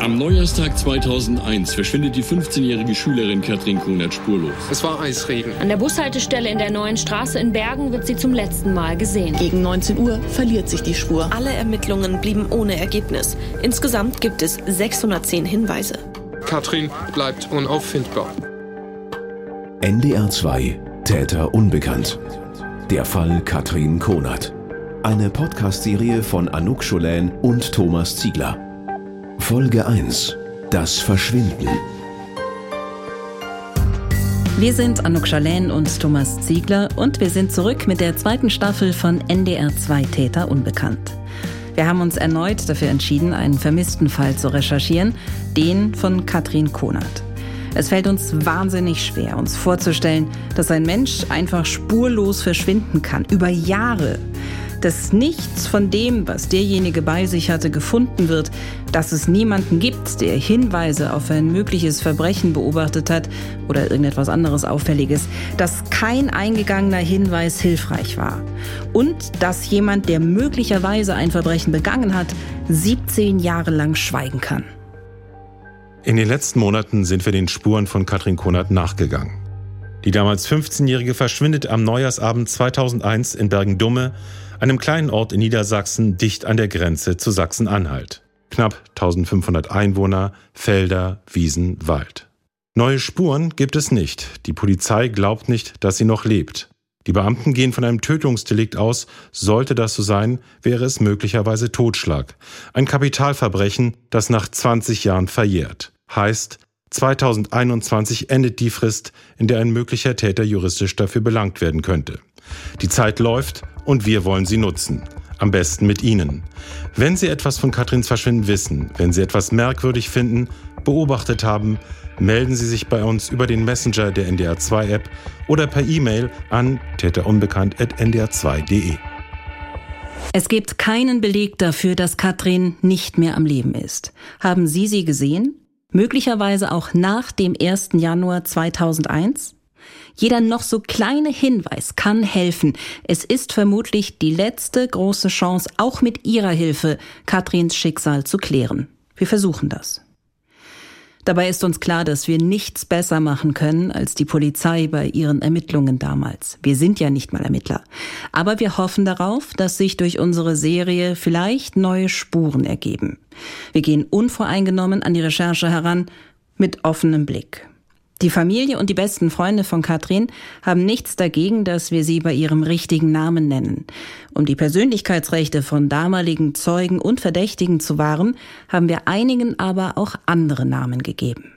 Am Neujahrstag 2001 verschwindet die 15-jährige Schülerin Katrin Kunert spurlos. Es war Eisregen. An der Bushaltestelle in der neuen Straße in Bergen wird sie zum letzten Mal gesehen. Gegen 19 Uhr verliert sich die Spur. Alle Ermittlungen blieben ohne Ergebnis. Insgesamt gibt es 610 Hinweise. Katrin bleibt unauffindbar. NDR 2 Täter unbekannt. Der Fall Katrin Konert. Eine Podcast-Serie von Anouk Scholän und Thomas Ziegler. Folge 1. Das Verschwinden. Wir sind Anouk Scholän und Thomas Ziegler und wir sind zurück mit der zweiten Staffel von NDR 2 Täter Unbekannt. Wir haben uns erneut dafür entschieden, einen vermissten Fall zu recherchieren, den von Katrin Konert. Es fällt uns wahnsinnig schwer, uns vorzustellen, dass ein Mensch einfach spurlos verschwinden kann, über Jahre dass nichts von dem, was derjenige bei sich hatte, gefunden wird, dass es niemanden gibt, der Hinweise auf ein mögliches Verbrechen beobachtet hat oder irgendetwas anderes Auffälliges, dass kein eingegangener Hinweis hilfreich war und dass jemand, der möglicherweise ein Verbrechen begangen hat, 17 Jahre lang schweigen kann. In den letzten Monaten sind wir den Spuren von Katrin Konert nachgegangen. Die damals 15-Jährige verschwindet am Neujahrsabend 2001 in Bergen-Dumme einem kleinen Ort in Niedersachsen dicht an der Grenze zu Sachsen-Anhalt. Knapp 1500 Einwohner, Felder, Wiesen, Wald. Neue Spuren gibt es nicht. Die Polizei glaubt nicht, dass sie noch lebt. Die Beamten gehen von einem Tötungsdelikt aus. Sollte das so sein, wäre es möglicherweise Totschlag. Ein Kapitalverbrechen, das nach 20 Jahren verjährt. Heißt, 2021 endet die Frist, in der ein möglicher Täter juristisch dafür belangt werden könnte. Die Zeit läuft und wir wollen sie nutzen. Am besten mit Ihnen. Wenn Sie etwas von Katrins Verschwinden wissen, wenn Sie etwas merkwürdig finden, beobachtet haben, melden Sie sich bei uns über den Messenger der NDR2-App oder per E-Mail an täterunbekannt.ndr2.de. Es gibt keinen Beleg dafür, dass Katrin nicht mehr am Leben ist. Haben Sie sie gesehen? Möglicherweise auch nach dem 1. Januar 2001? Jeder noch so kleine Hinweis kann helfen. Es ist vermutlich die letzte große Chance, auch mit Ihrer Hilfe Katrins Schicksal zu klären. Wir versuchen das. Dabei ist uns klar, dass wir nichts besser machen können als die Polizei bei ihren Ermittlungen damals. Wir sind ja nicht mal Ermittler. Aber wir hoffen darauf, dass sich durch unsere Serie vielleicht neue Spuren ergeben. Wir gehen unvoreingenommen an die Recherche heran, mit offenem Blick. Die Familie und die besten Freunde von Katrin haben nichts dagegen, dass wir sie bei ihrem richtigen Namen nennen. Um die Persönlichkeitsrechte von damaligen Zeugen und Verdächtigen zu wahren, haben wir einigen aber auch andere Namen gegeben.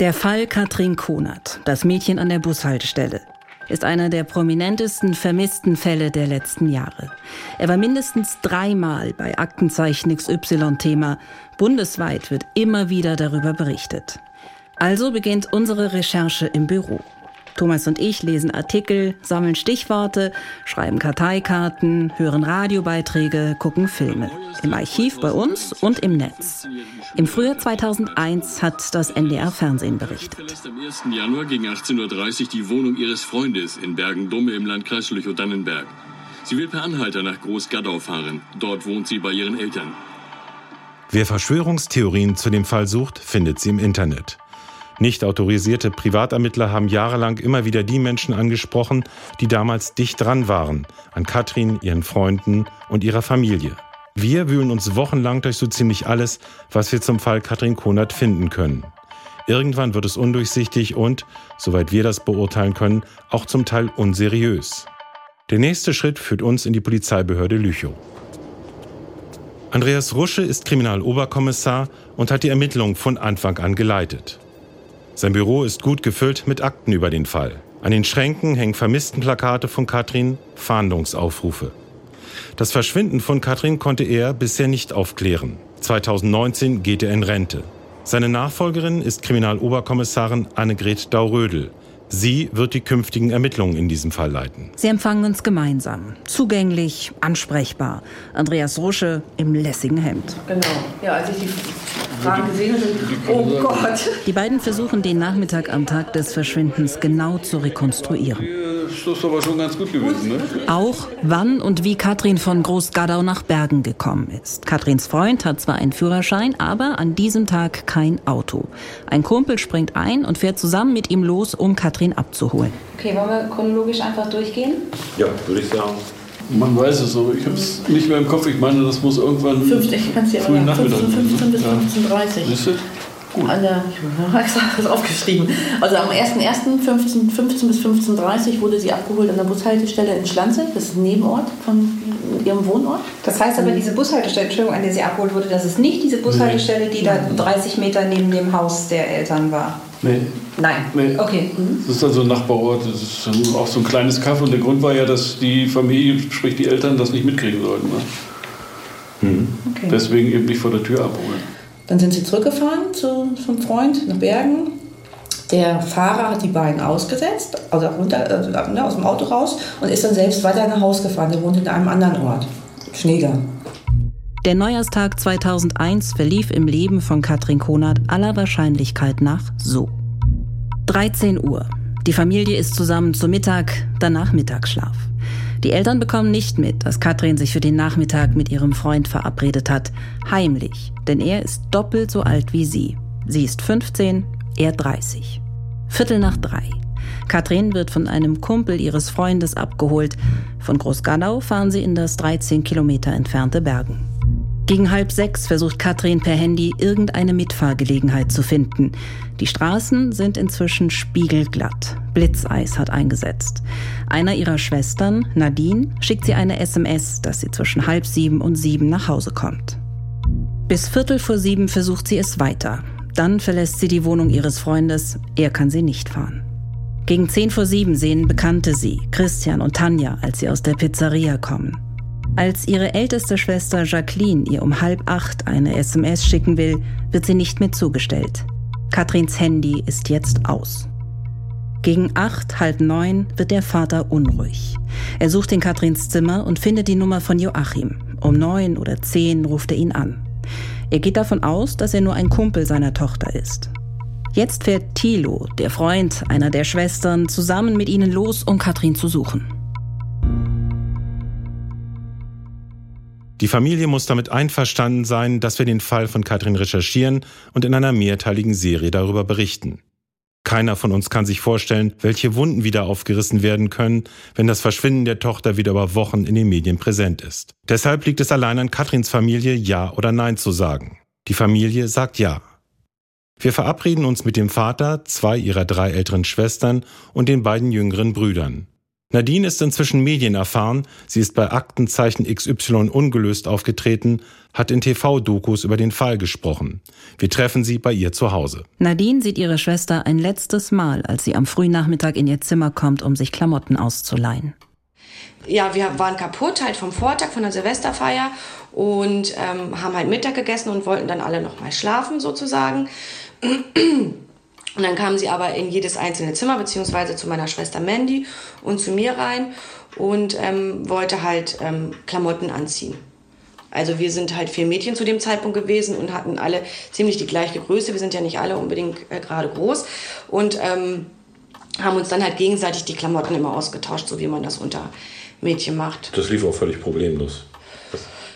Der Fall Katrin Konert, das Mädchen an der Bushaltestelle ist einer der prominentesten vermissten Fälle der letzten Jahre. Er war mindestens dreimal bei Aktenzeichen XY-Thema. Bundesweit wird immer wieder darüber berichtet. Also beginnt unsere Recherche im Büro. Thomas und ich lesen Artikel, sammeln Stichworte, schreiben Karteikarten, hören Radiobeiträge, gucken Filme. Im Archiv bei uns und im Netz. Im Frühjahr 2001 hat das NDR Fernsehen berichtet. am 1. Januar gegen 18.30 Uhr die Wohnung ihres Freundes in Bergen-Dumme im Landkreis Lüchow-Dannenberg. Sie will per Anhalter nach Groß-Gaddau fahren. Dort wohnt sie bei ihren Eltern. Wer Verschwörungstheorien zu dem Fall sucht, findet sie im Internet. Nicht autorisierte Privatermittler haben jahrelang immer wieder die Menschen angesprochen, die damals dicht dran waren, an Katrin, ihren Freunden und ihrer Familie. Wir wühlen uns wochenlang durch so ziemlich alles, was wir zum Fall Katrin Konert finden können. Irgendwann wird es undurchsichtig und, soweit wir das beurteilen können, auch zum Teil unseriös. Der nächste Schritt führt uns in die Polizeibehörde Lüchow. Andreas Rusche ist Kriminaloberkommissar und hat die Ermittlungen von Anfang an geleitet. Sein Büro ist gut gefüllt mit Akten über den Fall. An den Schränken hängen Vermisstenplakate von Katrin, Fahndungsaufrufe. Das Verschwinden von Katrin konnte er bisher nicht aufklären. 2019 geht er in Rente. Seine Nachfolgerin ist Kriminaloberkommissarin Annegret Daurödel. Sie wird die künftigen Ermittlungen in diesem Fall leiten. Sie empfangen uns gemeinsam. Zugänglich, ansprechbar. Andreas Rusche im lässigen Hemd. Genau. Ja, als ich die Fragen gesehen habe, oh Gott. Die beiden versuchen den Nachmittag am Tag des Verschwindens genau zu rekonstruieren. ist das aber schon ganz gut gewesen. Ne? Auch wann und wie Katrin von Großgadau nach Bergen gekommen ist. Katrins Freund hat zwar einen Führerschein, aber an diesem Tag kein Auto. Ein Kumpel springt ein und fährt zusammen mit ihm los, um Katrin abzuholen. Okay, wollen wir chronologisch einfach durchgehen? Ja, würde ich sagen. Man weiß es, aber ich habe es nicht mehr im Kopf. Ich meine, das muss irgendwann 15, ich dir frühen sagen, Nachmittag 15, 15 bis Ja. 15.30 Siehst du? Gut. Der, ich habe extra das aufgeschrieben. Also am 1.1. 15, 15 bis 15.30 Uhr wurde sie abgeholt an der Bushaltestelle in Schlanze. Das ist ein Nebenort von ihrem Wohnort. Das heißt aber, diese Bushaltestelle, Entschuldigung, an der sie abgeholt wurde, das ist nicht diese Bushaltestelle, die da 30 Meter neben dem Haus der Eltern war. Nee. Nein. Nee. Okay. Das ist also ein Nachbarort, das ist dann auch so ein kleines Kaff und der Grund war ja, dass die Familie, sprich die Eltern, das nicht mitkriegen sollten. Ne? Okay. Deswegen eben nicht vor der Tür abholen. Dann sind sie zurückgefahren zu, zum Freund nach Bergen. Der Fahrer hat die beiden ausgesetzt, also runter, also ne, aus dem Auto raus und ist dann selbst weiter nach Hause gefahren. Der wohnt in einem anderen Ort, Schneeger. Der Neujahrstag 2001 verlief im Leben von Katrin Konert aller Wahrscheinlichkeit nach so. 13 Uhr. Die Familie ist zusammen zu Mittag, danach Mittagsschlaf. Die Eltern bekommen nicht mit, dass Katrin sich für den Nachmittag mit ihrem Freund verabredet hat. Heimlich, denn er ist doppelt so alt wie sie. Sie ist 15, er 30. Viertel nach drei. Katrin wird von einem Kumpel ihres Freundes abgeholt. Von Großgadau fahren sie in das 13 Kilometer entfernte Bergen. Gegen halb sechs versucht Katrin per Handy irgendeine Mitfahrgelegenheit zu finden. Die Straßen sind inzwischen spiegelglatt. Blitzeis hat eingesetzt. Einer ihrer Schwestern, Nadine, schickt sie eine SMS, dass sie zwischen halb sieben und sieben nach Hause kommt. Bis Viertel vor sieben versucht sie es weiter. Dann verlässt sie die Wohnung ihres Freundes. Er kann sie nicht fahren. Gegen zehn vor sieben sehen Bekannte sie, Christian und Tanja, als sie aus der Pizzeria kommen. Als ihre älteste Schwester Jacqueline ihr um halb acht eine SMS schicken will, wird sie nicht mehr zugestellt. Katrins Handy ist jetzt aus. Gegen acht, halb neun wird der Vater unruhig. Er sucht in Katrins Zimmer und findet die Nummer von Joachim. Um neun oder zehn ruft er ihn an. Er geht davon aus, dass er nur ein Kumpel seiner Tochter ist. Jetzt fährt Thilo, der Freund einer der Schwestern, zusammen mit ihnen los, um Katrin zu suchen. Die Familie muss damit einverstanden sein, dass wir den Fall von Katrin recherchieren und in einer mehrteiligen Serie darüber berichten. Keiner von uns kann sich vorstellen, welche Wunden wieder aufgerissen werden können, wenn das Verschwinden der Tochter wieder über Wochen in den Medien präsent ist. Deshalb liegt es allein an Katrins Familie, Ja oder Nein zu sagen. Die Familie sagt Ja. Wir verabreden uns mit dem Vater, zwei ihrer drei älteren Schwestern und den beiden jüngeren Brüdern. Nadine ist inzwischen medienerfahren, sie ist bei Aktenzeichen XY ungelöst aufgetreten, hat in TV-Dokus über den Fall gesprochen. Wir treffen sie bei ihr zu Hause. Nadine sieht ihre Schwester ein letztes Mal, als sie am frühen Nachmittag in ihr Zimmer kommt, um sich Klamotten auszuleihen. Ja, wir waren kaputt halt vom Vortag, von der Silvesterfeier und ähm, haben halt Mittag gegessen und wollten dann alle noch mal schlafen sozusagen. Und dann kamen sie aber in jedes einzelne Zimmer, beziehungsweise zu meiner Schwester Mandy und zu mir rein und ähm, wollte halt ähm, Klamotten anziehen. Also wir sind halt vier Mädchen zu dem Zeitpunkt gewesen und hatten alle ziemlich die gleiche Größe. Wir sind ja nicht alle unbedingt äh, gerade groß und ähm, haben uns dann halt gegenseitig die Klamotten immer ausgetauscht, so wie man das unter Mädchen macht. Das lief auch völlig problemlos.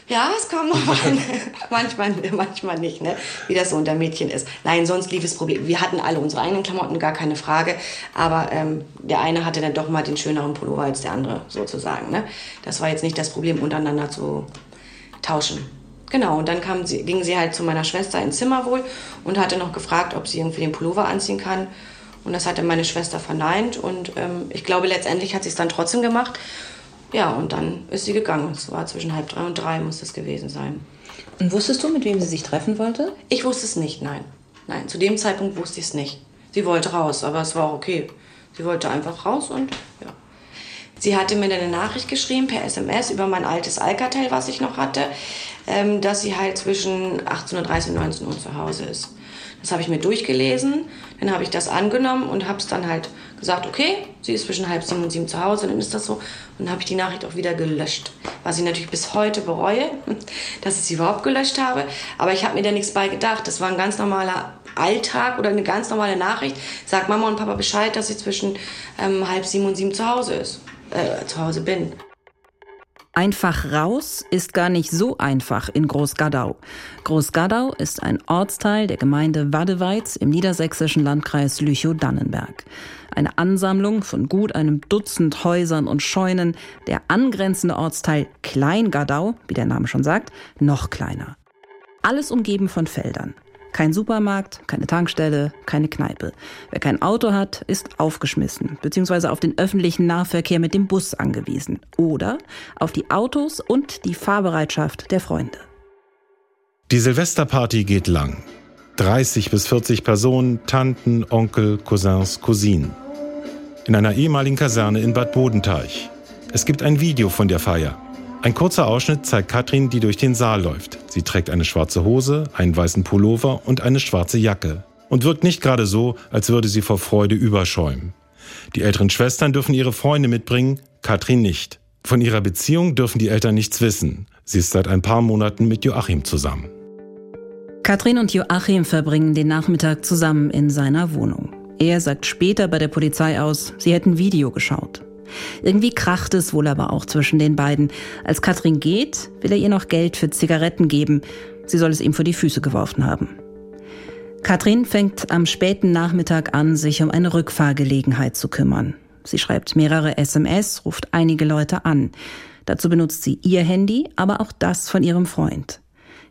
Ja, es kam noch an. manchmal, manchmal nicht, ne? wie das so unter Mädchen ist. Nein, sonst lief es Problem. Wir hatten alle unsere eigenen Klamotten, gar keine Frage. Aber ähm, der eine hatte dann doch mal den schöneren Pullover als der andere, sozusagen. Ne? Das war jetzt nicht das Problem, untereinander zu tauschen. Genau, und dann kam sie, ging sie halt zu meiner Schwester ins Zimmer wohl und hatte noch gefragt, ob sie irgendwie den Pullover anziehen kann. Und das hatte meine Schwester verneint. Und ähm, ich glaube, letztendlich hat sie es dann trotzdem gemacht. Ja, und dann ist sie gegangen. Es war zwischen halb drei und drei, muss es gewesen sein. Und wusstest du, mit wem sie sich treffen wollte? Ich wusste es nicht, nein. Nein, zu dem Zeitpunkt wusste ich es nicht. Sie wollte raus, aber es war auch okay. Sie wollte einfach raus und ja. Sie hatte mir dann eine Nachricht geschrieben per SMS über mein altes Alcatel, was ich noch hatte, ähm, dass sie halt zwischen 18.30 und 19 Uhr zu Hause ist. Das habe ich mir durchgelesen, dann habe ich das angenommen und habe es dann halt gesagt, okay, sie ist zwischen halb sieben und sieben zu Hause, dann ist das so. Und dann habe ich die Nachricht auch wieder gelöscht, was ich natürlich bis heute bereue, dass ich sie überhaupt gelöscht habe. Aber ich habe mir da nichts bei gedacht. Das war ein ganz normaler Alltag oder eine ganz normale Nachricht, sagt Mama und Papa Bescheid, dass ich zwischen ähm, halb sieben und sieben zu Hause ist, äh, zu Hause bin. Einfach raus ist gar nicht so einfach in Großgadau. Großgadau ist ein Ortsteil der Gemeinde Wadeweiz im niedersächsischen Landkreis Lüchow-Dannenberg. Eine Ansammlung von gut einem Dutzend Häusern und Scheunen, der angrenzende Ortsteil Kleingadau, wie der Name schon sagt, noch kleiner. Alles umgeben von Feldern. Kein Supermarkt, keine Tankstelle, keine Kneipe. Wer kein Auto hat, ist aufgeschmissen, beziehungsweise auf den öffentlichen Nahverkehr mit dem Bus angewiesen. Oder auf die Autos und die Fahrbereitschaft der Freunde. Die Silvesterparty geht lang. 30 bis 40 Personen, Tanten, Onkel, Cousins, Cousinen. In einer ehemaligen Kaserne in Bad Bodenteich. Es gibt ein Video von der Feier. Ein kurzer Ausschnitt zeigt Katrin, die durch den Saal läuft. Sie trägt eine schwarze Hose, einen weißen Pullover und eine schwarze Jacke. Und wirkt nicht gerade so, als würde sie vor Freude überschäumen. Die älteren Schwestern dürfen ihre Freunde mitbringen, Katrin nicht. Von ihrer Beziehung dürfen die Eltern nichts wissen. Sie ist seit ein paar Monaten mit Joachim zusammen. Katrin und Joachim verbringen den Nachmittag zusammen in seiner Wohnung. Er sagt später bei der Polizei aus, sie hätten Video geschaut. Irgendwie kracht es wohl aber auch zwischen den beiden. Als Katrin geht, will er ihr noch Geld für Zigaretten geben. Sie soll es ihm vor die Füße geworfen haben. Katrin fängt am späten Nachmittag an, sich um eine Rückfahrgelegenheit zu kümmern. Sie schreibt mehrere SMS, ruft einige Leute an. Dazu benutzt sie ihr Handy, aber auch das von ihrem Freund.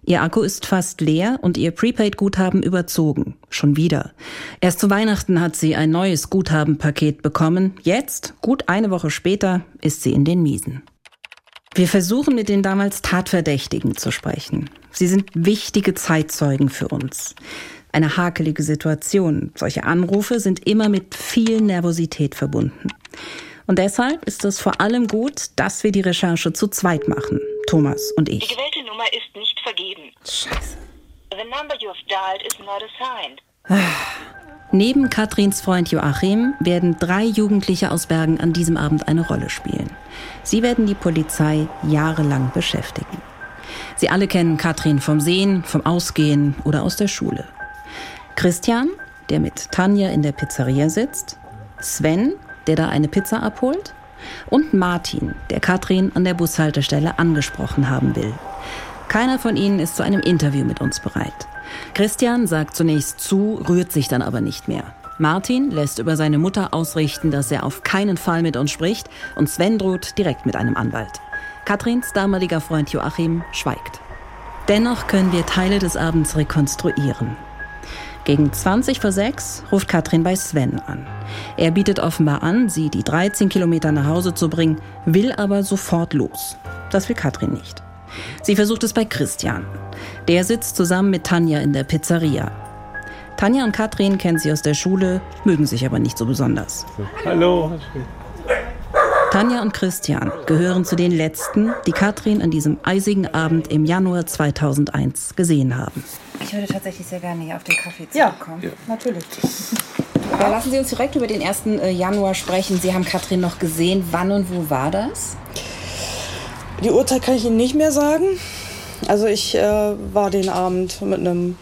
Ihr Akku ist fast leer und ihr Prepaid-Guthaben überzogen. Schon wieder. Erst zu Weihnachten hat sie ein neues Guthabenpaket bekommen. Jetzt, gut eine Woche später, ist sie in den Miesen. Wir versuchen mit den damals Tatverdächtigen zu sprechen. Sie sind wichtige Zeitzeugen für uns. Eine hakelige Situation. Solche Anrufe sind immer mit viel Nervosität verbunden. Und deshalb ist es vor allem gut, dass wir die Recherche zu zweit machen. Thomas und ich. Die gewählte Nummer ist nicht vergeben. Scheiße. The number you have dialed is not assigned. Neben Katrins Freund Joachim werden drei Jugendliche aus Bergen an diesem Abend eine Rolle spielen. Sie werden die Polizei jahrelang beschäftigen. Sie alle kennen Katrin vom Sehen, vom Ausgehen oder aus der Schule. Christian, der mit Tanja in der Pizzeria sitzt. Sven, der da eine Pizza abholt. Und Martin, der Katrin an der Bushaltestelle angesprochen haben will. Keiner von ihnen ist zu einem Interview mit uns bereit. Christian sagt zunächst zu, rührt sich dann aber nicht mehr. Martin lässt über seine Mutter ausrichten, dass er auf keinen Fall mit uns spricht und Sven droht direkt mit einem Anwalt. Katrins damaliger Freund Joachim schweigt. Dennoch können wir Teile des Abends rekonstruieren. Gegen 20 vor 6 ruft Katrin bei Sven an. Er bietet offenbar an, sie die 13 Kilometer nach Hause zu bringen, will aber sofort los. Das will Katrin nicht. Sie versucht es bei Christian. Der sitzt zusammen mit Tanja in der Pizzeria. Tanja und Katrin kennen sie aus der Schule, mögen sich aber nicht so besonders. Hallo. Tanja und Christian gehören zu den letzten, die Katrin an diesem eisigen Abend im Januar 2001 gesehen haben. Ich würde tatsächlich sehr gerne hier auf den Kaffee Ja, zurückkommen. ja. natürlich. Ja, lassen Sie uns direkt über den 1. äh, Januar sprechen. Sie haben Katrin noch gesehen. Wann und wo war das? Die Uhrzeit kann ich Ihnen nicht mehr sagen. Also ich äh, war den Abend mit einem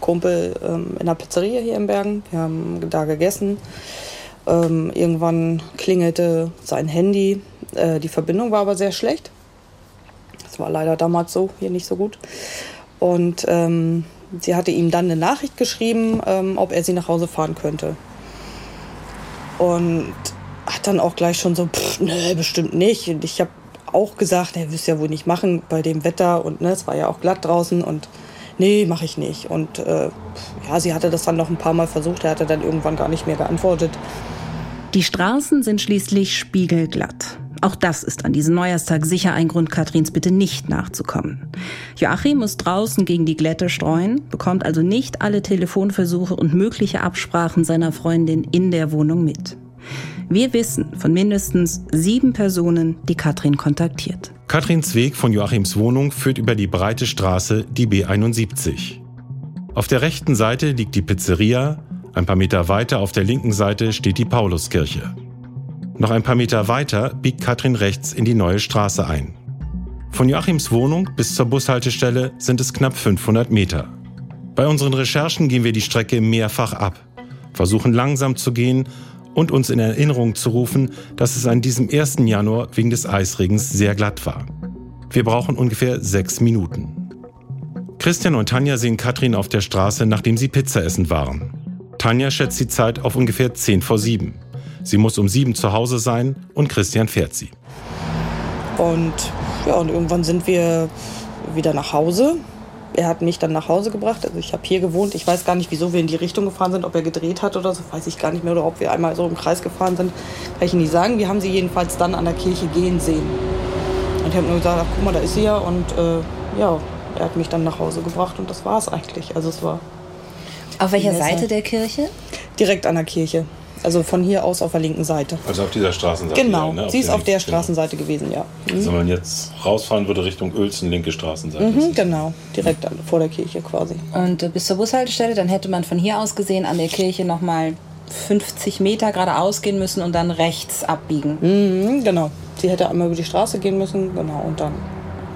Kumpel ähm, in der Pizzeria hier in Bergen. Wir haben da gegessen. Ähm, irgendwann klingelte sein Handy. Äh, die Verbindung war aber sehr schlecht. Das war leider damals so, hier nicht so gut. Und ähm, sie hatte ihm dann eine Nachricht geschrieben, ähm, ob er sie nach Hause fahren könnte. Und hat dann auch gleich schon so, pff, nee, bestimmt nicht. Und ich habe auch gesagt, er wüsste ja wohl nicht machen bei dem Wetter und ne, es war ja auch glatt draußen und nee, mache ich nicht. Und äh, ja, sie hatte das dann noch ein paar Mal versucht, er hatte dann irgendwann gar nicht mehr geantwortet. Die Straßen sind schließlich spiegelglatt. Auch das ist an diesem Neujahrstag sicher ein Grund, Katrins Bitte nicht nachzukommen. Joachim muss draußen gegen die Glätte streuen, bekommt also nicht alle Telefonversuche und mögliche Absprachen seiner Freundin in der Wohnung mit. Wir wissen von mindestens sieben Personen, die Katrin kontaktiert. Katrins Weg von Joachims Wohnung führt über die breite Straße, die B71. Auf der rechten Seite liegt die Pizzeria, ein paar Meter weiter auf der linken Seite steht die Pauluskirche. Noch ein paar Meter weiter biegt Katrin rechts in die neue Straße ein. Von Joachims Wohnung bis zur Bushaltestelle sind es knapp 500 Meter. Bei unseren Recherchen gehen wir die Strecke mehrfach ab, versuchen langsam zu gehen und uns in Erinnerung zu rufen, dass es an diesem 1. Januar wegen des Eisregens sehr glatt war. Wir brauchen ungefähr sechs Minuten. Christian und Tanja sehen Katrin auf der Straße, nachdem sie Pizza essen waren. Tanja schätzt die Zeit auf ungefähr 10 vor 7. Sie muss um 7 zu Hause sein und Christian fährt sie. Und ja, und irgendwann sind wir wieder nach Hause. Er hat mich dann nach Hause gebracht. Also ich habe hier gewohnt. Ich weiß gar nicht, wieso wir in die Richtung gefahren sind, ob er gedreht hat oder so, weiß ich gar nicht mehr. Oder ob wir einmal so im Kreis gefahren sind, kann ich Ihnen nicht sagen. Wir haben sie jedenfalls dann an der Kirche gehen sehen. Und ich habe nur gesagt, ach, guck mal, da ist sie ja. Und äh, ja, er hat mich dann nach Hause gebracht und das war es eigentlich. Also es war. Auf welcher Seite der Kirche? Direkt an der Kirche. Also von hier aus auf der linken Seite. Also auf dieser Straßenseite. Genau, ja, ne? sie ist auf der Straßenseite gewesen, ja. genau. Also wenn man jetzt rausfahren würde Richtung Uelzen, linke Straßenseite. Mhm, genau, direkt an- vor der Kirche quasi. Und äh, bis zur Bushaltestelle, dann hätte man von hier aus gesehen an der Kirche nochmal 50 Meter geradeaus gehen müssen und dann rechts abbiegen. Mhm, genau. Sie hätte einmal über die Straße gehen müssen, genau, und dann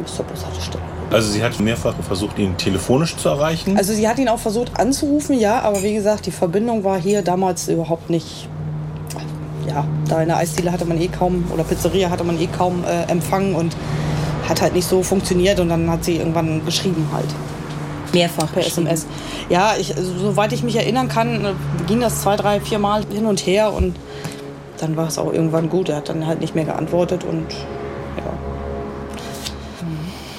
bis zur Bushaltestelle. Also sie hat mehrfach versucht, ihn telefonisch zu erreichen. Also sie hat ihn auch versucht anzurufen, ja, aber wie gesagt, die Verbindung war hier damals überhaupt nicht. Ja, da in der Eisdiele hatte man eh kaum, oder Pizzeria hatte man eh kaum äh, Empfang und hat halt nicht so funktioniert und dann hat sie irgendwann geschrieben halt. Mehrfach per. SMS. Ja, ich, also, soweit ich mich erinnern kann, äh, ging das zwei, drei, vier Mal hin und her und dann war es auch irgendwann gut. Er hat dann halt nicht mehr geantwortet und.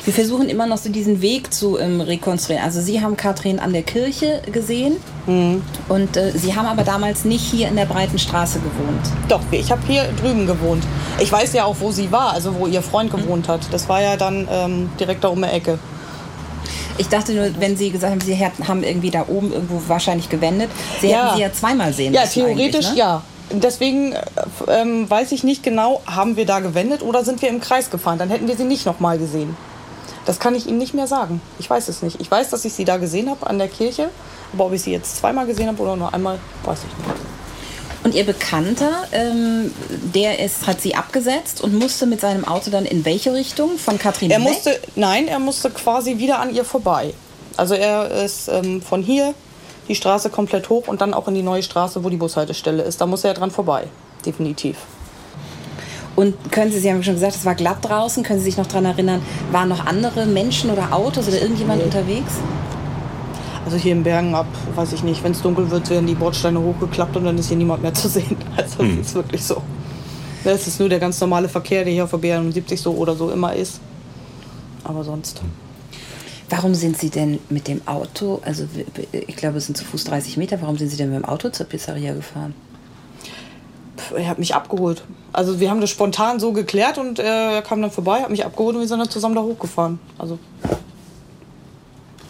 Wir versuchen immer noch so diesen Weg zu ähm, rekonstruieren. Also Sie haben Katrin an der Kirche gesehen und äh, Sie haben aber damals nicht hier in der breiten Straße gewohnt. Doch, ich habe hier drüben gewohnt. Ich weiß ja auch, wo sie war, also wo ihr Freund gewohnt hat. Das war ja dann ähm, direkt da um die Ecke. Ich dachte nur, wenn Sie gesagt haben, Sie haben irgendwie da oben irgendwo wahrscheinlich gewendet, Sie Ja. hätten Sie ja zweimal sehen Ja, theoretisch ne? ja. Deswegen äh, ähm, weiß ich nicht genau, haben wir da gewendet oder sind wir im Kreis gefahren? Dann hätten wir sie nicht nochmal gesehen. Das kann ich Ihnen nicht mehr sagen. Ich weiß es nicht. Ich weiß, dass ich sie da gesehen habe an der Kirche. Aber ob ich sie jetzt zweimal gesehen habe oder nur einmal, weiß ich nicht. Und Ihr Bekannter, ähm, der ist, hat Sie abgesetzt und musste mit seinem Auto dann in welche Richtung? Von Katrin Er weg? musste, nein, er musste quasi wieder an ihr vorbei. Also er ist ähm, von hier die Straße komplett hoch und dann auch in die neue Straße, wo die Bushaltestelle ist. Da muss er dran vorbei. Definitiv. Und können Sie, Sie haben schon gesagt, es war glatt draußen, können Sie sich noch daran erinnern, waren noch andere Menschen oder Autos oder irgendjemand unterwegs? Also hier in Bergen ab, weiß ich nicht, wenn es dunkel wird, werden die Bordsteine hochgeklappt und dann ist hier niemand mehr zu sehen. Also Hm. es ist wirklich so. Es ist nur der ganz normale Verkehr, der hier auf der BR70 so oder so immer ist. Aber sonst. Warum sind Sie denn mit dem Auto, also ich glaube, es sind zu Fuß 30 Meter, warum sind Sie denn mit dem Auto zur Pizzeria gefahren? Er hat mich abgeholt. Also wir haben das spontan so geklärt und er kam dann vorbei, hat mich abgeholt und wir sind dann zusammen da hochgefahren. Also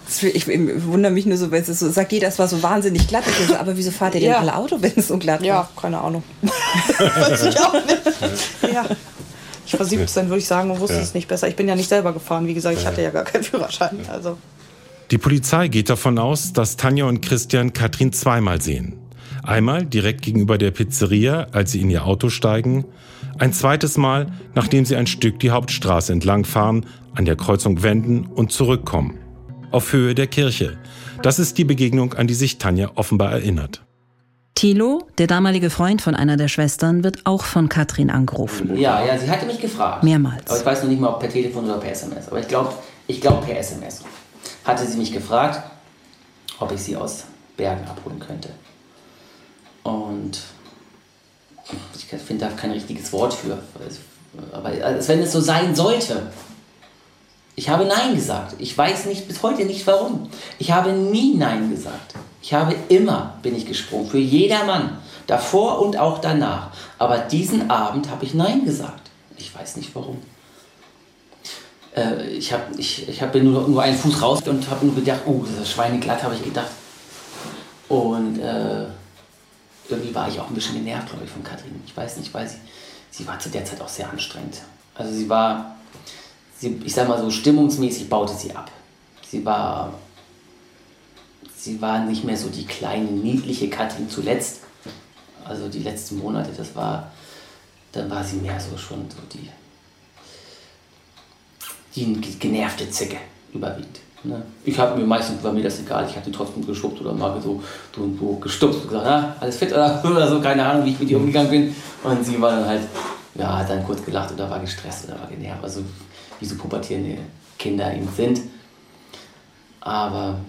Das- Ich, wundere mich nur so, weil es so sagt jeder, es war so wahnsinnig glatt. Ich so, aber wieso fahrt ihr denn Ja. alle Auto, wenn es so glatt Ja, war? keine Ahnung. Weiß ich auch nicht. Ja. Ich war 17, würde ich sagen, und wusste Ja. es nicht besser. Ich bin ja nicht selber gefahren. Wie gesagt, ich hatte ja gar keinen Führerschein. Also. Die Polizei geht davon aus, dass Tanja und Christian Katrin zweimal sehen. Einmal direkt gegenüber der Pizzeria, als sie in ihr Auto steigen. Ein zweites Mal, nachdem sie ein Stück die Hauptstraße entlangfahren, an der Kreuzung wenden und zurückkommen. Auf Höhe der Kirche. Das ist die Begegnung, an die sich Tanja offenbar erinnert. Thilo, der damalige Freund von einer der Schwestern, wird auch von Katrin angerufen. Ja, ja, sie hatte mich gefragt. Mehrmals. Aber ich weiß noch nicht mal, ob per Telefon oder per SMS. Aber ich glaube, ich glaub per SMS. Hatte sie mich gefragt, ob ich sie aus Bergen abholen könnte. Und ich finde da kein richtiges Wort für. Aber als wenn es so sein sollte. Ich habe Nein gesagt. Ich weiß nicht bis heute nicht warum. Ich habe nie Nein gesagt. Ich habe immer bin ich gesprungen. Für jedermann. Davor und auch danach. Aber diesen Abend habe ich Nein gesagt. Ich weiß nicht warum. Äh, ich habe ich, ich hab nur, nur einen Fuß raus und habe nur gedacht, oh, das ist schweineglatt, habe ich gedacht. Und äh, irgendwie war ich auch ein bisschen genervt, glaube ich, von Katrin. Ich weiß nicht, weil sie, sie war zu der Zeit auch sehr anstrengend. Also sie war, sie, ich sag mal so, stimmungsmäßig baute sie ab. Sie war, sie war nicht mehr so die kleine, niedliche Katrin zuletzt. Also die letzten Monate, das war, dann war sie mehr so schon so die, die genervte Zicke überwiegend. Ne? Ich habe mir meistens, war mir das egal, ich die trotzdem geschubst oder mal so, so, so gestupst und gesagt, ah, alles fit oder, oder so, keine Ahnung, wie ich mit ihr umgegangen bin. Und sie war dann halt, ja, hat dann kurz gelacht oder war gestresst oder war genervt, also wie so pubertierende Kinder eben sind. Aber,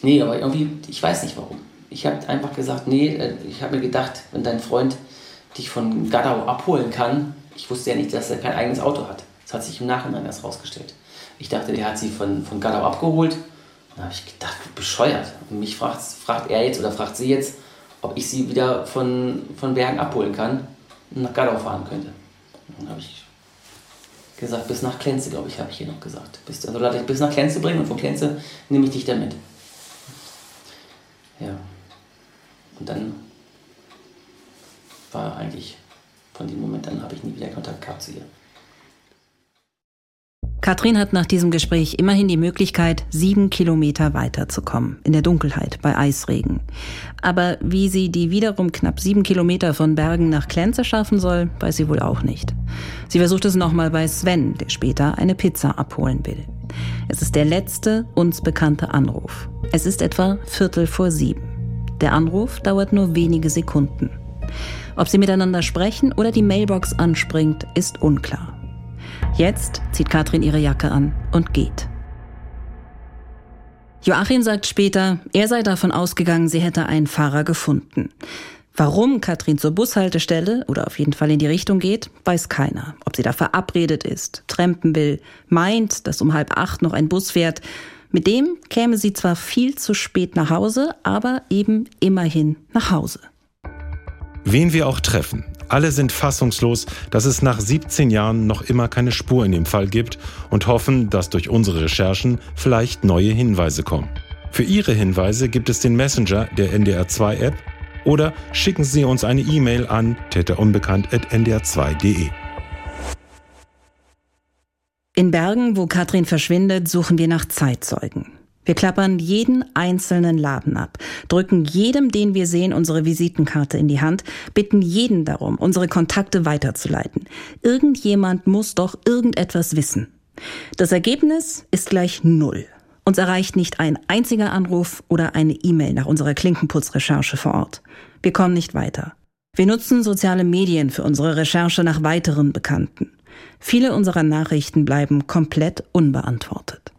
nee, aber irgendwie, ich weiß nicht warum. Ich habe einfach gesagt, nee, äh, ich habe mir gedacht, wenn dein Freund dich von Gadau abholen kann, ich wusste ja nicht, dass er kein eigenes Auto hat. Das hat sich im Nachhinein erst rausgestellt. Ich dachte, der hat sie von, von Gadau abgeholt. Da habe ich gedacht, bescheuert. Und mich fragt, fragt er jetzt oder fragt sie jetzt, ob ich sie wieder von, von Bergen abholen kann und nach Gadau fahren könnte. dann habe ich gesagt, bis nach Klenze, glaube ich, habe ich hier noch gesagt. Bis, also ich bis nach Klenze bringen und von Klenze nehme ich dich da mit. Ja. Und dann war eigentlich von dem Moment an habe ich nie wieder Kontakt gehabt zu ihr. Katrin hat nach diesem Gespräch immerhin die Möglichkeit, sieben Kilometer weiterzukommen, in der Dunkelheit, bei Eisregen. Aber wie sie die wiederum knapp sieben Kilometer von Bergen nach Klenze schaffen soll, weiß sie wohl auch nicht. Sie versucht es nochmal bei Sven, der später eine Pizza abholen will. Es ist der letzte uns bekannte Anruf. Es ist etwa Viertel vor sieben. Der Anruf dauert nur wenige Sekunden. Ob sie miteinander sprechen oder die Mailbox anspringt, ist unklar. Jetzt zieht Katrin ihre Jacke an und geht. Joachim sagt später, er sei davon ausgegangen, sie hätte einen Fahrer gefunden. Warum Katrin zur Bushaltestelle oder auf jeden Fall in die Richtung geht, weiß keiner. Ob sie da verabredet ist, trampen will, meint, dass um halb acht noch ein Bus fährt. Mit dem käme sie zwar viel zu spät nach Hause, aber eben immerhin nach Hause. Wen wir auch treffen, alle sind fassungslos, dass es nach 17 Jahren noch immer keine Spur in dem Fall gibt und hoffen, dass durch unsere Recherchen vielleicht neue Hinweise kommen. Für Ihre Hinweise gibt es den Messenger der NDR2-App oder schicken Sie uns eine E-Mail an täterunbekannt.ndr2.de. In Bergen, wo Katrin verschwindet, suchen wir nach Zeitzeugen. Wir klappern jeden einzelnen Laden ab, drücken jedem, den wir sehen, unsere Visitenkarte in die Hand, bitten jeden darum, unsere Kontakte weiterzuleiten. Irgendjemand muss doch irgendetwas wissen. Das Ergebnis ist gleich Null. Uns erreicht nicht ein einziger Anruf oder eine E-Mail nach unserer Klinkenputzrecherche vor Ort. Wir kommen nicht weiter. Wir nutzen soziale Medien für unsere Recherche nach weiteren Bekannten. Viele unserer Nachrichten bleiben komplett unbeantwortet.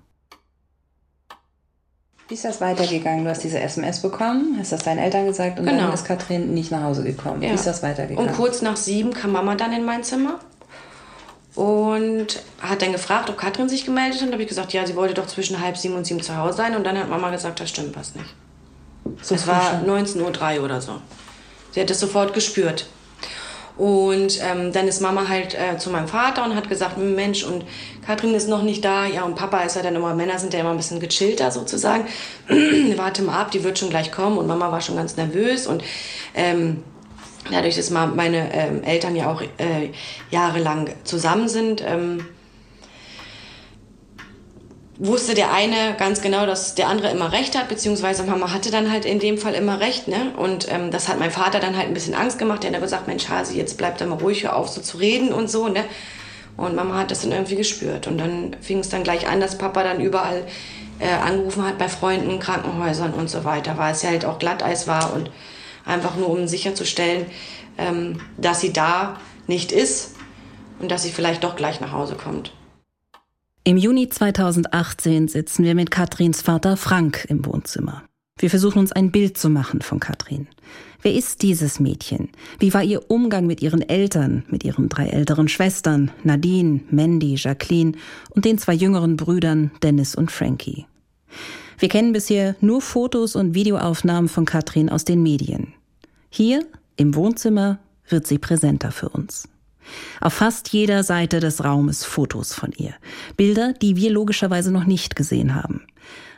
Wie ist das weitergegangen? Du hast diese SMS bekommen, hast das deinen Eltern gesagt und Genau. dann ist Katrin nicht nach Hause gekommen. Ja. Wie ist das weitergegangen? Und kurz nach sieben kam Mama dann in mein Zimmer und hat dann gefragt, ob Katrin sich gemeldet hat. Und habe ich gesagt, ja, sie wollte doch zwischen halb sieben und sieben zu Hause sein. Und dann hat Mama gesagt, das stimmt was nicht. So es war schon? 19.03 Uhr oder so. Sie hat es sofort gespürt. Und ähm, dann ist Mama halt äh, zu meinem Vater und hat gesagt, Mensch, und Katrin ist noch nicht da. Ja, und Papa ist ja dann immer, Männer sind ja immer ein bisschen gechillter sozusagen. Warte mal ab, die wird schon gleich kommen. Und Mama war schon ganz nervös. Und ähm, dadurch, dass meine ähm, Eltern ja auch äh, jahrelang zusammen sind, ähm, wusste der eine ganz genau, dass der andere immer recht hat, beziehungsweise Mama hatte dann halt in dem Fall immer recht, ne? Und ähm, das hat mein Vater dann halt ein bisschen Angst gemacht. Der hat dann gesagt, Mensch, Hasi, jetzt bleib da mal ruhig, hör auf so zu reden und so, ne? Und Mama hat das dann irgendwie gespürt. Und dann fing es dann gleich an, dass Papa dann überall äh, angerufen hat bei Freunden, Krankenhäusern und so weiter, weil es ja halt auch Glatteis war und einfach nur um sicherzustellen, ähm, dass sie da nicht ist und dass sie vielleicht doch gleich nach Hause kommt. Im Juni 2018 sitzen wir mit Katrins Vater Frank im Wohnzimmer. Wir versuchen uns ein Bild zu machen von Katrin. Wer ist dieses Mädchen? Wie war ihr Umgang mit ihren Eltern, mit ihren drei älteren Schwestern, Nadine, Mandy, Jacqueline und den zwei jüngeren Brüdern Dennis und Frankie? Wir kennen bisher nur Fotos und Videoaufnahmen von Katrin aus den Medien. Hier im Wohnzimmer wird sie präsenter für uns. Auf fast jeder Seite des Raumes Fotos von ihr. Bilder, die wir logischerweise noch nicht gesehen haben.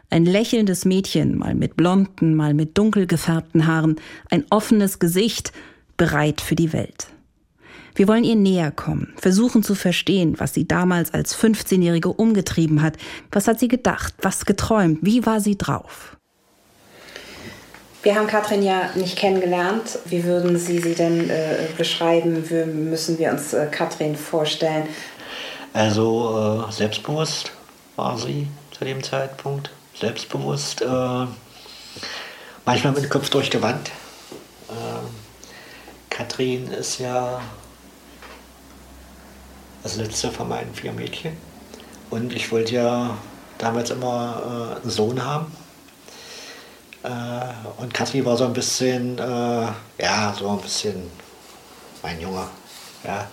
Ein lächelndes Mädchen, mal mit blonden, mal mit dunkel gefärbten Haaren, ein offenes Gesicht, bereit für die Welt. Wir wollen ihr näher kommen, versuchen zu verstehen, was sie damals als 15-Jährige umgetrieben hat. Was hat sie gedacht, was geträumt, wie war sie drauf? Wir haben Katrin ja nicht kennengelernt. Wie würden Sie sie denn äh, beschreiben? Wie müssen wir uns äh, Katrin vorstellen? Also äh, selbstbewusst, war sie zu dem Zeitpunkt. Selbstbewusst. Äh, manchmal mit dem Kopf durch die Wand. Äh, Katrin ist ja das letzte von meinen vier Mädchen. Und ich wollte ja damals immer äh, einen Sohn haben. Äh, und Katrin war so ein bisschen, äh, ja, so ein bisschen mein Junge. Ja.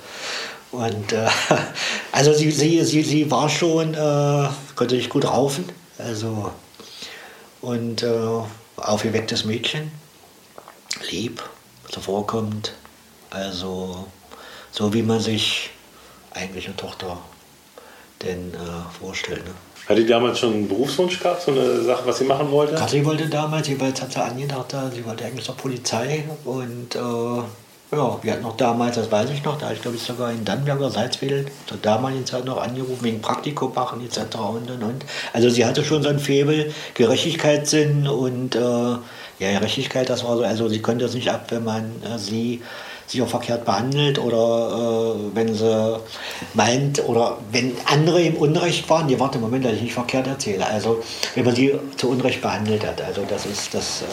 Und äh, also sie, sie, sie, sie war schon, äh, konnte sich gut raufen. Also, und äh, aufgewecktes Mädchen. Lieb, zuvorkommt. Also so wie man sich eigentlich eine Tochter denn äh, vorstellt. Ne? Hat die damals schon einen Berufswunsch gehabt, so eine Sache, was sie machen wollte? Kathi wollte damals, jeweils hat sie angedacht, sie wollte eigentlich zur Polizei und äh, ja, wir hatten noch damals, das weiß ich noch, da ich glaube ich sogar in Dannenberger Salzwedel zur damaligen Zeit noch angerufen, wegen Praktikum machen etc. und und und. Also sie hatte schon so ein Febel, Gerechtigkeitssinn und äh, ja, Gerechtigkeit, das war so, also sie konnte es nicht ab, wenn man äh, sie sich auch verkehrt behandelt oder äh, wenn sie meint oder wenn andere im Unrecht waren, die warte Moment, dass ich nicht verkehrt erzähle. Also wenn man sie zu Unrecht behandelt hat, also das ist, das äh,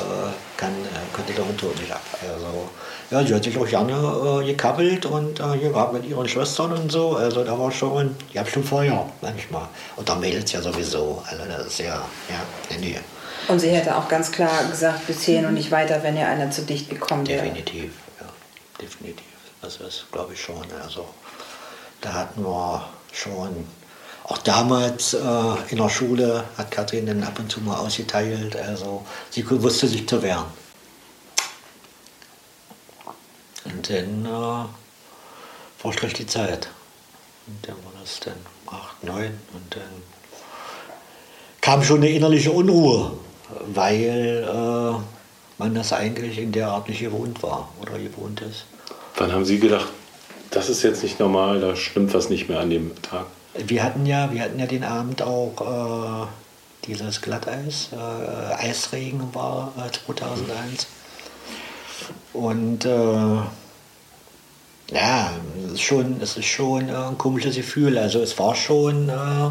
kann, äh, könnte der Hund nicht ab. Also ja, sie hat sich auch gerne äh, gekabbelt und äh, gehabt mit ihren Schwestern und so. Also da war schon, die haben schon Feuer manchmal. Und da Mädels ja sowieso. Also das ist ja, ja, die. Und sie hätte auch ganz klar gesagt, bis hierhin und nicht weiter, wenn ihr einer zu dicht gekommen wäre. Definitiv, definitiv. Also das glaube ich schon. Also da hatten wir schon, auch damals äh, in der Schule hat Kathrin dann ab und zu mal ausgeteilt. Also sie wusste sich zu wehren. Und dann äh, die Zeit. Und dann war das dann 8, 9 und dann kam schon eine innerliche Unruhe, weil äh, man das eigentlich in der Art nicht gewohnt war oder gewohnt ist. Wann haben Sie gedacht, das ist jetzt nicht normal, da stimmt was nicht mehr an dem Tag? Wir hatten ja, wir hatten ja den Abend auch äh, dieses Glatteis, äh, Eisregen war 2001. Und äh, ja, es ist schon, es ist schon ein komisches Gefühl. Also es war schon, äh,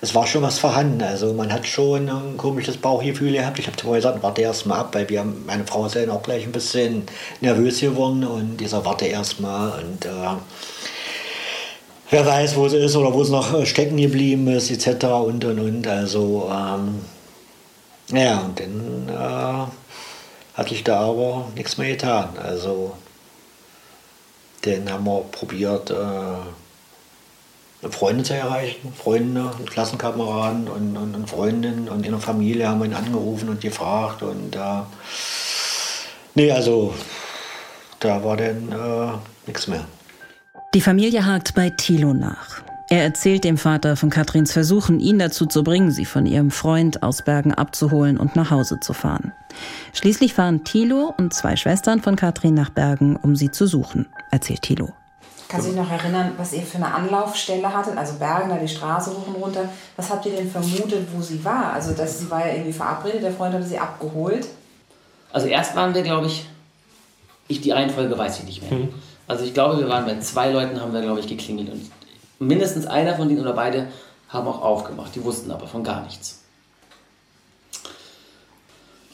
es war schon was vorhanden. Also man hat schon ein komisches Bauchgefühl gehabt. Ich habe vorher gesagt, warte erst mal ab, weil wir, meine Frau ist ja auch gleich ein bisschen nervös geworden und dieser warte erst mal und äh, wer weiß, wo sie ist oder wo sie noch stecken geblieben ist, etc. und und und. Also ähm, ja, und dann äh, hat sich da aber nichts mehr getan. Also dann haben wir probiert, äh, Freunde zu erreichen, Freunde, Klassenkameraden und, und, und, Freundinnen und in der Familie haben ihn angerufen und gefragt und äh, nee, also da war dann äh, nichts mehr. Die Familie hakt bei Thilo nach. Er erzählt dem Vater von Katrins Versuchen, ihn dazu zu bringen, sie von ihrem Freund aus Bergen abzuholen und nach Hause zu fahren. Schließlich fahren Thilo und zwei Schwestern von Katrin nach Bergen, um sie zu suchen, erzählt Thilo. Kann sich noch erinnern, was ihr für eine Anlaufstelle hattet? Also Bergen, da die Straße hoch und runter. Was habt ihr denn vermutet, wo sie war? Also dass sie war ja irgendwie verabredet, der Freund hatte sie abgeholt. Also erst waren wir, glaube ich, ich die Reihenfolge weiß ich nicht mehr. Mhm. Also ich glaube, wir waren bei zwei Leuten, haben wir, glaube ich, geklingelt. Und mindestens einer von denen oder beide haben auch aufgemacht. Die wussten aber von gar nichts.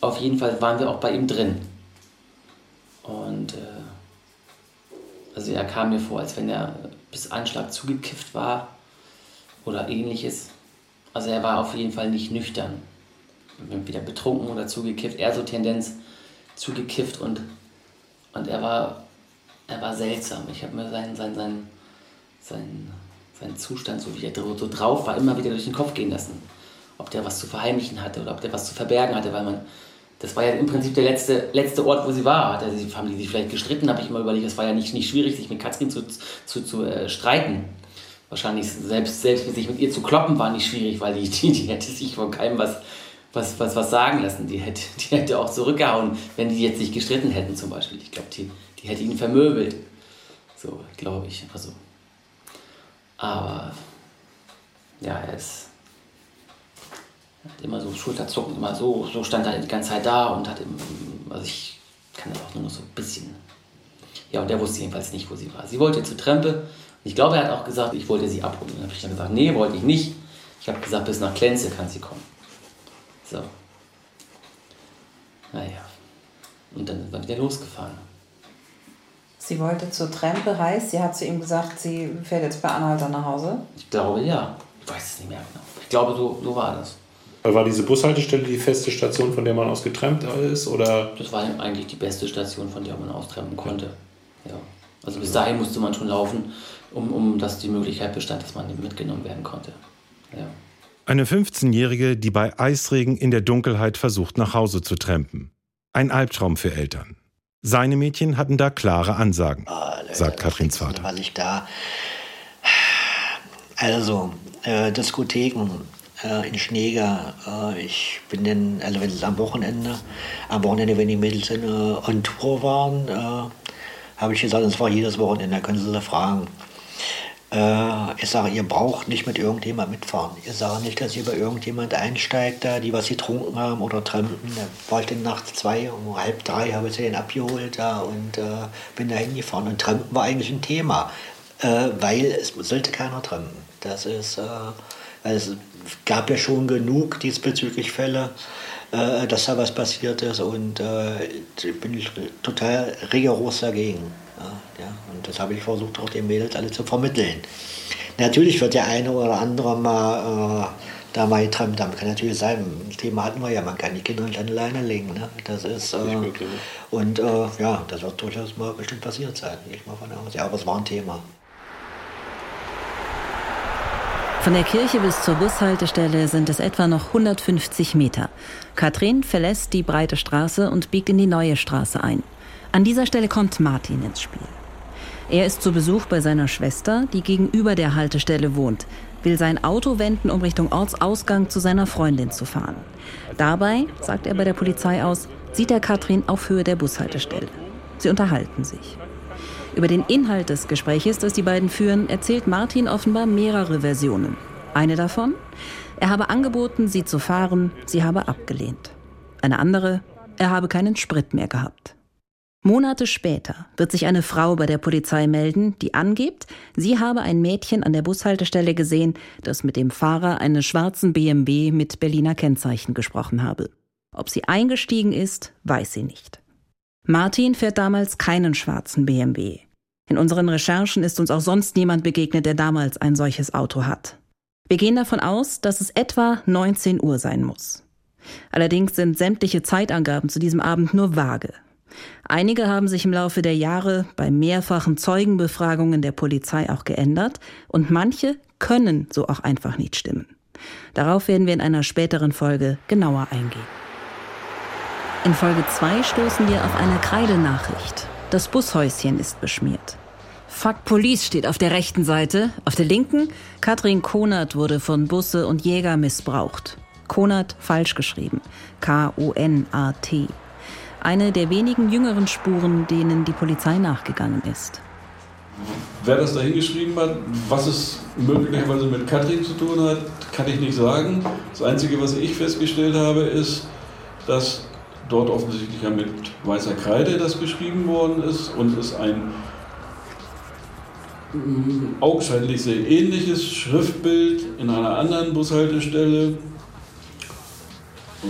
Auf jeden Fall waren wir auch bei ihm drin. Und äh, also er kam mir vor, als wenn er bis Anschlag zugekifft war oder ähnliches. Also er war auf jeden Fall nicht nüchtern. Entweder betrunken oder zugekifft. Er so Tendenz zugekifft und, und er war er war seltsam. Ich habe mir seinen, seinen, seinen, seinen, seinen Zustand, so wie er so drauf war, immer wieder durch den Kopf gehen lassen. Ob der was zu verheimlichen hatte oder ob der was zu verbergen hatte, weil man, das war ja im Prinzip der letzte, letzte Ort, wo sie war. Hat haben die sich vielleicht gestritten, habe ich immer überlegt, es war ja nicht, nicht schwierig, sich mit Katrin zu, zu, zu äh, streiten. Wahrscheinlich selbst, selbst sich mit ihr zu kloppen war nicht schwierig, weil die, die, die hätte sich von keinem was, was, was, was sagen lassen. Die hätte, die hätte auch zurückgehauen, wenn die jetzt sich gestritten hätten zum Beispiel. Ich glaube, die, die hätte ihn vermöbelt. So, glaube ich. Also, aber ja, er ist hat immer so Schulterzucken, immer so, so stand er die ganze Zeit da und hat, im, also ich kann das auch nur noch so ein bisschen. Ja, und der wusste jedenfalls nicht, wo sie war. Sie wollte zur Trempe. Und ich glaube, er hat auch gesagt, ich wollte sie abholen. Dann habe ich dann gesagt, nee, wollte ich nicht. Ich habe gesagt, bis nach Klenze kann sie kommen. So. Naja. Und dann sind wir wieder losgefahren. Sie wollte zur Trempe, heißt, sie hat zu ihm gesagt, sie fährt jetzt bei Anhalter nach Hause? Ich glaube ja. Ich weiß es nicht mehr genau. Ich glaube, so, so war das. War diese Bushaltestelle die feste Station, von der man aus getrennt ist? Oder? Das war eigentlich die beste Station, von der man austrennen konnte. Ja. Also bis dahin musste man schon laufen, um, um dass die Möglichkeit bestand, dass man mitgenommen werden konnte. Ja. Eine 15-Jährige, die bei Eisregen in der Dunkelheit versucht, nach Hause zu trampen. Ein Albtraum für Eltern. Seine Mädchen hatten da klare Ansagen, sagt Katrins Vater. Weil ich da. Also, äh, Diskotheken äh, in Schneeger. Äh, ich bin dann, also wenn es am Wochenende, am Wochenende, wenn die Mädels in, äh, on Tour waren, äh, habe ich gesagt, es war jedes Wochenende, da können Sie sie fragen. Äh, ich sage, ihr braucht nicht mit irgendjemand mitfahren. Ich sage nicht, dass ihr bei irgendjemand einsteigt, da, die was getrunken haben oder trampen. Da war ich dann nachts zwei, um halb drei habe ich sie dann abgeholt da und äh, bin da hingefahren. Und Trampen war eigentlich ein Thema, weil es sollte keiner trampen. Das ist, äh, es gab ja schon genug diesbezüglich Fälle, äh, dass da was passiert ist und äh, bin ich total rigoros dagegen. Ja, ja. Und das habe ich versucht, auch den Mädels alle zu vermitteln. Natürlich wird der eine oder andere mal äh, da mal getrennt haben. Kann natürlich sein. Das Thema hatten wir ja, man kann die Kinder nicht alleine legen. Ne? Das ist, äh, und äh, ja, das wird durchaus mal bestimmt passiert sein. Gehe ich mal von aus. Ja, aber es war ein Thema. Von der Kirche bis zur Bushaltestelle sind es etwa noch 150 Meter. Katrin verlässt die breite Straße und biegt in die neue Straße ein. An dieser Stelle kommt Martin ins Spiel. Er ist zu Besuch bei seiner Schwester, die gegenüber der Haltestelle wohnt, will sein Auto wenden, um Richtung Ortsausgang zu seiner Freundin zu fahren. Dabei, sagt er bei der Polizei aus, sieht er Katrin auf Höhe der Bushaltestelle. Sie unterhalten sich. Über den Inhalt des Gespräches, das die beiden führen, erzählt Martin offenbar mehrere Versionen. Eine davon, er habe angeboten, sie zu fahren, sie habe abgelehnt. Eine andere, er habe keinen Sprit mehr gehabt. Monate später wird sich eine Frau bei der Polizei melden, die angibt, sie habe ein Mädchen an der Bushaltestelle gesehen, das mit dem Fahrer eines schwarzen BMW mit Berliner Kennzeichen gesprochen habe. Ob sie eingestiegen ist, weiß sie nicht. Martin fährt damals keinen schwarzen BMW. In unseren Recherchen ist uns auch sonst niemand begegnet, der damals ein solches Auto hat. Wir gehen davon aus, dass es etwa 19 Uhr sein muss. Allerdings sind sämtliche Zeitangaben zu diesem Abend nur vage. Einige haben sich im Laufe der Jahre bei mehrfachen Zeugenbefragungen der Polizei auch geändert und manche können so auch einfach nicht stimmen. Darauf werden wir in einer späteren Folge genauer eingehen. In Folge 2 stoßen wir auf eine Kreidenachricht. Das Bushäuschen ist beschmiert. Fuck Police steht auf der rechten Seite. Auf der linken, Katrin Konert wurde von Busse und Jäger missbraucht. Konert falsch geschrieben. K-O-N-A-T. Eine der wenigen jüngeren Spuren, denen die Polizei nachgegangen ist. Wer das da hingeschrieben hat, was es möglicherweise mit Katrin zu tun hat, kann ich nicht sagen. Das Einzige, was ich festgestellt habe, ist, dass dort offensichtlich ja mit weißer Kreide das geschrieben worden ist und es ein augenscheinlich sehr ähnliches Schriftbild in einer anderen Bushaltestelle. Äh,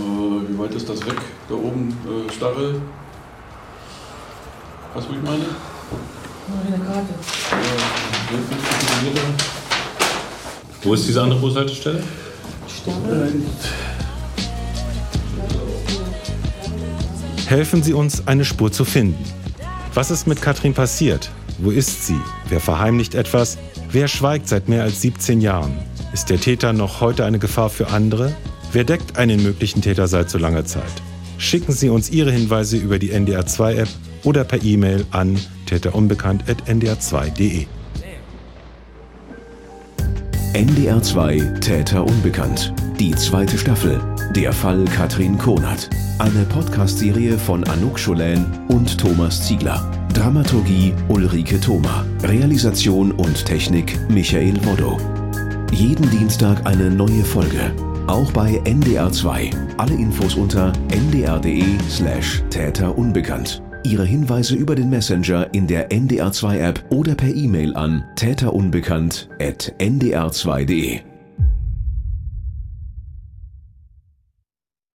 wie weit ist das weg? Da oben, äh, Starre. Was ich meine? Eine Karte. Ja, 50 Kilometer. Wo ist diese andere Bushaltestelle? Starre. Helfen Sie uns, eine Spur zu finden. Was ist mit Katrin passiert? Wo ist sie? Wer verheimlicht etwas? Wer schweigt seit mehr als 17 Jahren? Ist der Täter noch heute eine Gefahr für andere? Wer deckt einen möglichen Täter seit so langer Zeit? Schicken Sie uns Ihre Hinweise über die NDR2-App oder per E-Mail an täterunbekannt.ndr2.de. NDR2 Täter Unbekannt. Die zweite Staffel. Der Fall Katrin Konert. Eine Podcast-Serie von Anouk Scholen und Thomas Ziegler. Dramaturgie Ulrike Thoma. Realisation und Technik Michael Woddo. Jeden Dienstag eine neue Folge. Auch bei NDR2. Alle Infos unter ndr.de slash Täter Unbekannt. Ihre Hinweise über den Messenger in der NDR2-App oder per E-Mail an täterunbekannt.ndr2.de.